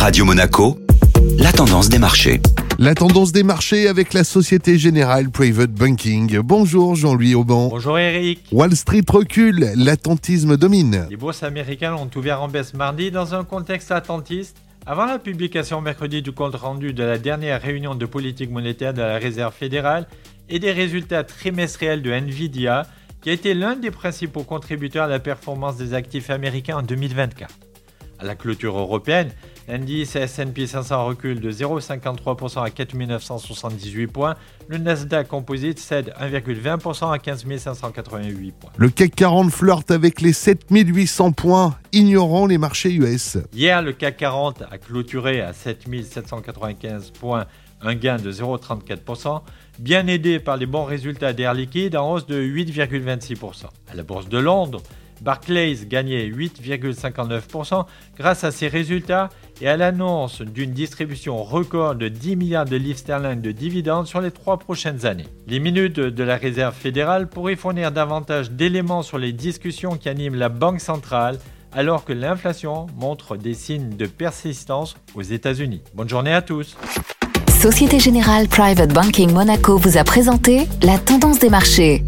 Radio Monaco, la tendance des marchés. La tendance des marchés avec la Société Générale Private Banking. Bonjour Jean-Louis Auban. Bonjour Eric. Wall Street recule, l'attentisme domine. Les bourses américaines ont ouvert en baisse mardi dans un contexte attentiste. Avant la publication mercredi du compte rendu de la dernière réunion de politique monétaire de la Réserve fédérale et des résultats trimestriels de Nvidia, qui a été l'un des principaux contributeurs à la performance des actifs américains en 2024. À la clôture européenne, l'indice S&P 500 recule de 0,53% à 4 978 points. Le Nasdaq Composite cède 1,20% à 15 588 points. Le CAC 40 flirte avec les 7800 points, ignorant les marchés US. Hier, le CAC 40 a clôturé à 7795 points, un gain de 0,34%, bien aidé par les bons résultats d'Air Liquide en hausse de 8,26%. À la Bourse de Londres, Barclays gagnait 8,59% grâce à ses résultats et à l'annonce d'une distribution record de 10 milliards de livres sterling de dividendes sur les trois prochaines années. Les minutes de la Réserve fédérale pourraient fournir davantage d'éléments sur les discussions qui animent la Banque centrale alors que l'inflation montre des signes de persistance aux États-Unis. Bonne journée à tous. Société Générale Private Banking Monaco vous a présenté la tendance des marchés.